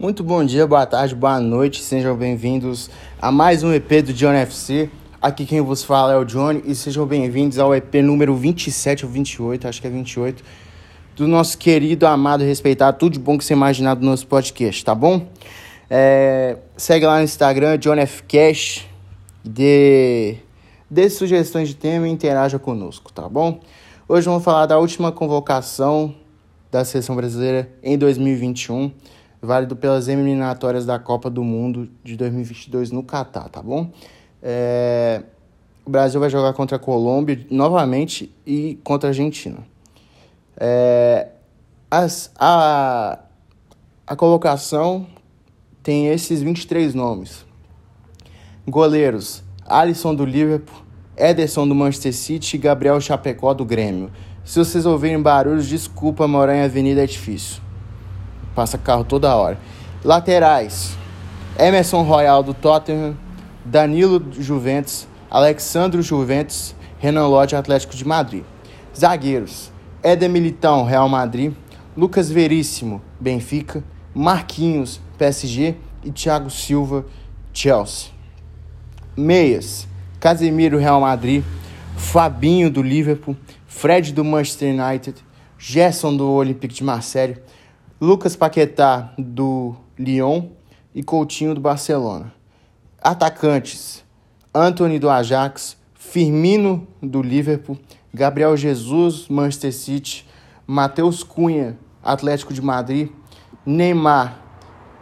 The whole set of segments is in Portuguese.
Muito bom dia, boa tarde, boa noite, sejam bem-vindos a mais um EP do John FC. Aqui quem vos fala é o Johnny e sejam bem-vindos ao EP número 27 ou 28, acho que é 28, do nosso querido, amado, respeitado, tudo de bom que você imaginar do nosso podcast, tá bom? É, segue lá no Instagram, John F. Cash, dê, dê sugestões de tema e interaja conosco, tá bom? Hoje vamos falar da última convocação da seleção brasileira em 2021 válido pelas eliminatórias da Copa do Mundo de 2022 no Catar, tá bom? É... O Brasil vai jogar contra a Colômbia novamente e contra a Argentina. É... As, a, a colocação tem esses 23 nomes. Goleiros: Alisson do Liverpool, Ederson do Manchester City e Gabriel Chapecó do Grêmio. Se vocês ouvirem barulhos, desculpa, morar em avenida é difícil. Passa carro toda hora. Laterais: Emerson Royal do Tottenham, Danilo Juventus, Alexandro Juventus, Renan Lodge Atlético de Madrid. Zagueiros: Éder Militão, Real Madrid, Lucas Veríssimo, Benfica, Marquinhos, PSG e Thiago Silva, Chelsea. Meias: Casemiro, Real Madrid, Fabinho do Liverpool, Fred do Manchester United, Gerson do Olympique de Marseille, Lucas Paquetá, do Lyon, e Coutinho, do Barcelona. Atacantes: Anthony, do Ajax, Firmino, do Liverpool, Gabriel Jesus, Manchester City, Matheus Cunha, Atlético de Madrid, Neymar,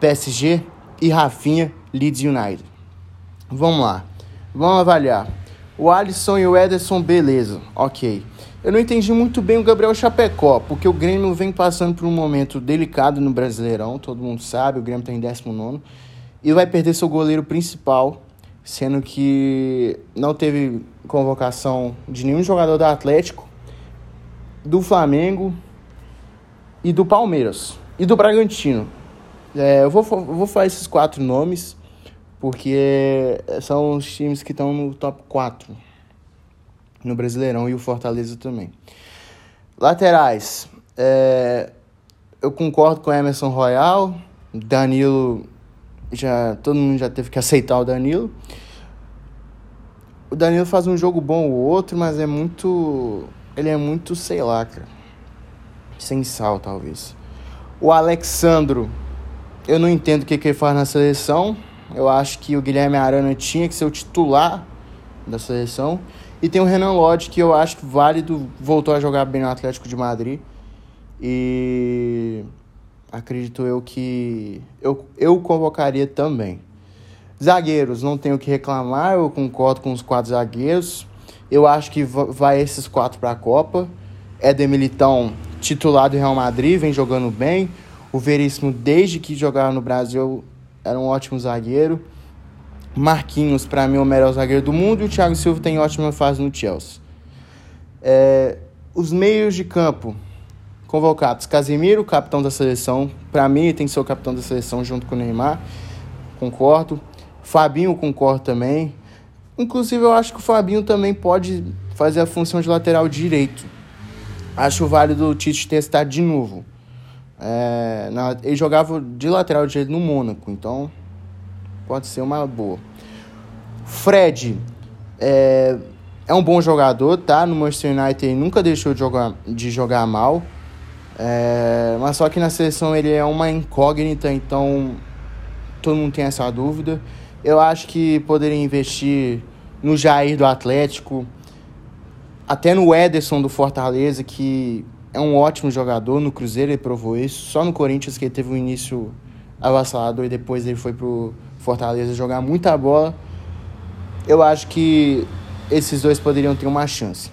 PSG e Rafinha, Leeds United. Vamos lá, vamos avaliar. O Alisson e o Ederson, beleza, ok. Eu não entendi muito bem o Gabriel Chapecó, porque o Grêmio vem passando por um momento delicado no Brasileirão, todo mundo sabe, o Grêmio está em 19 e vai perder seu goleiro principal, sendo que não teve convocação de nenhum jogador do Atlético, do Flamengo e do Palmeiras e do Bragantino. É, eu, vou, eu vou falar esses quatro nomes, porque são os times que estão no top 4 no Brasileirão e o Fortaleza também. Laterais, é, eu concordo com o Emerson Royal, Danilo, já todo mundo já teve que aceitar o Danilo. O Danilo faz um jogo bom ou outro, mas é muito. Ele é muito, sei lá, cara. Sem sal, talvez. O Alexandro, eu não entendo o que, que ele faz na seleção. Eu acho que o Guilherme Arana tinha que ser o titular da seleção. E tem o Renan Lodge, que eu acho válido, voltou a jogar bem no Atlético de Madrid. E acredito eu que eu, eu convocaria também. Zagueiros, não tenho o que reclamar, eu concordo com os quatro zagueiros. Eu acho que vai esses quatro para a Copa. Éder Militão, titular do Real Madrid, vem jogando bem. O Veríssimo, desde que jogava no Brasil, era um ótimo zagueiro. Marquinhos, para mim, é o melhor zagueiro do mundo. E o Thiago Silva tem ótima fase no Chelsea. É, os meios de campo convocados: Casemiro, capitão da seleção. Para mim, tem que ser o capitão da seleção junto com o Neymar. Concordo. Fabinho, concordo também. Inclusive, eu acho que o Fabinho também pode fazer a função de lateral direito. Acho válido o Tite testar de novo. É, na, ele jogava de lateral direito no Mônaco, então pode ser uma boa. Fred é, é um bom jogador, tá? No Manchester United nunca deixou de jogar, de jogar mal. É, mas só que na seleção ele é uma incógnita, então todo mundo tem essa dúvida. Eu acho que poderia investir no Jair do Atlético, até no Ederson do Fortaleza, que é um ótimo jogador. No Cruzeiro ele provou isso. Só no Corinthians que ele teve um início avassalador e depois ele foi pro Fortaleza jogar muita bola. Eu acho que esses dois poderiam ter uma chance.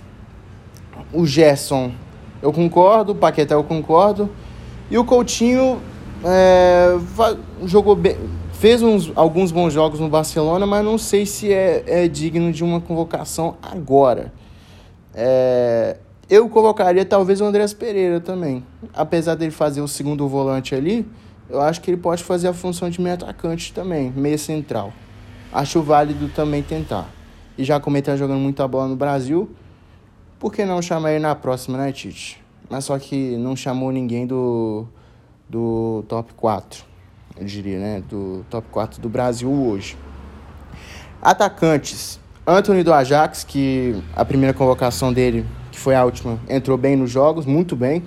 O Gerson, eu concordo. O Paquetá, eu concordo. E o Coutinho é, jogou bem, fez uns, alguns bons jogos no Barcelona, mas não sei se é, é digno de uma convocação agora. É, eu colocaria talvez o Andrés Pereira também. Apesar dele fazer o segundo volante ali, eu acho que ele pode fazer a função de meio atacante também, meio central. Acho válido também tentar. E já como ele tá jogando muita bola no Brasil, por que não chamar ele na próxima, né, Tite? Mas só que não chamou ninguém do, do top 4. eu diria, né? Do top 4 do Brasil hoje. Atacantes. Anthony do Ajax, que a primeira convocação dele, que foi a última, entrou bem nos jogos, muito bem.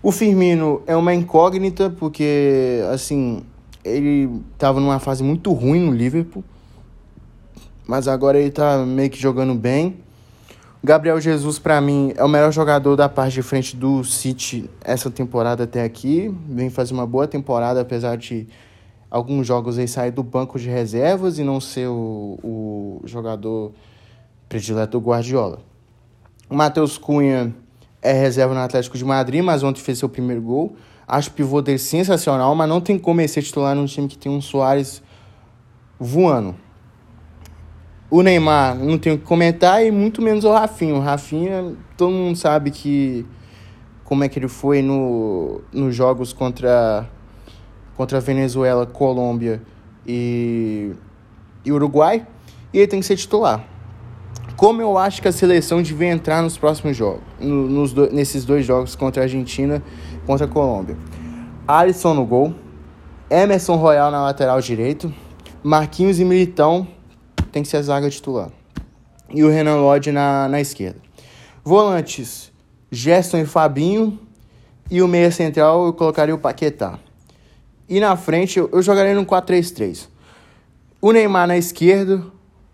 O Firmino é uma incógnita, porque, assim, ele estava numa fase muito ruim no Liverpool, mas agora ele está meio que jogando bem. Gabriel Jesus, para mim, é o melhor jogador da parte de frente do City essa temporada até aqui. Vem fazer uma boa temporada, apesar de alguns jogos aí sair do banco de reservas e não ser o, o jogador predileto do Guardiola. O Matheus Cunha é reserva no Atlético de Madrid, mas ontem fez seu primeiro gol. Acho o pivô dele sensacional, mas não tem como ele ser titular num time que tem um Soares voando. O Neymar, não tenho o que comentar, e muito menos o Rafinha. O Rafinha, todo mundo sabe que como é que ele foi no, nos jogos contra, contra Venezuela, Colômbia e, e Uruguai. E ele tem que ser titular. Como eu acho que a seleção devia entrar nos próximos jogos, no, nos do, nesses dois jogos contra a Argentina contra a Colômbia. Alisson no gol, Emerson Royal na lateral direito, Marquinhos e Militão tem que ser a zaga titular. E o Renan Lodge na, na esquerda. Volantes, Gerson e Fabinho. E o meia central eu colocaria o Paquetá. E na frente eu, eu jogaria no 4-3-3. O Neymar na esquerda,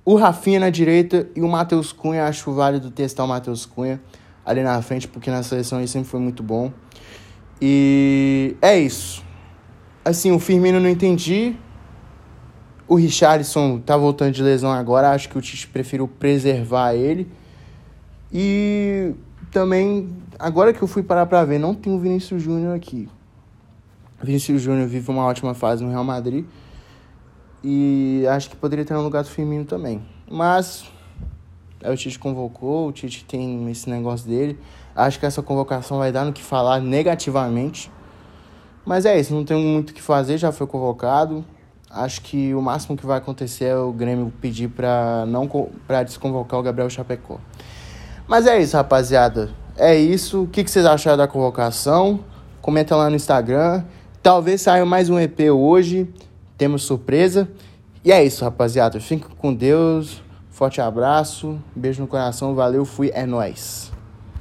o Rafinha na direita e o Matheus Cunha. Acho válido testar o Matheus Cunha ali na frente, porque na seleção ele sempre foi muito bom. E é isso. Assim, o Firmino não entendi. O Richarlison tá voltando de lesão agora, acho que o Tite preferiu preservar ele. E também, agora que eu fui parar pra ver, não tem o Vinícius Júnior aqui. Vinícius Júnior vive uma ótima fase no Real Madrid. E acho que poderia ter no lugar do Firmino também. Mas é o Tite convocou, o Tite tem esse negócio dele. Acho que essa convocação vai dar no que falar negativamente. Mas é isso, não tem muito o que fazer, já foi convocado. Acho que o máximo que vai acontecer é o Grêmio pedir para não para desconvocar o Gabriel Chapecó. Mas é isso, rapaziada. É isso. O que, que vocês acharam da convocação? Comenta lá no Instagram. Talvez saia mais um EP hoje. Temos surpresa. E é isso, rapaziada. Fiquem com Deus. Forte abraço. Beijo no coração. Valeu. Fui. É nóis.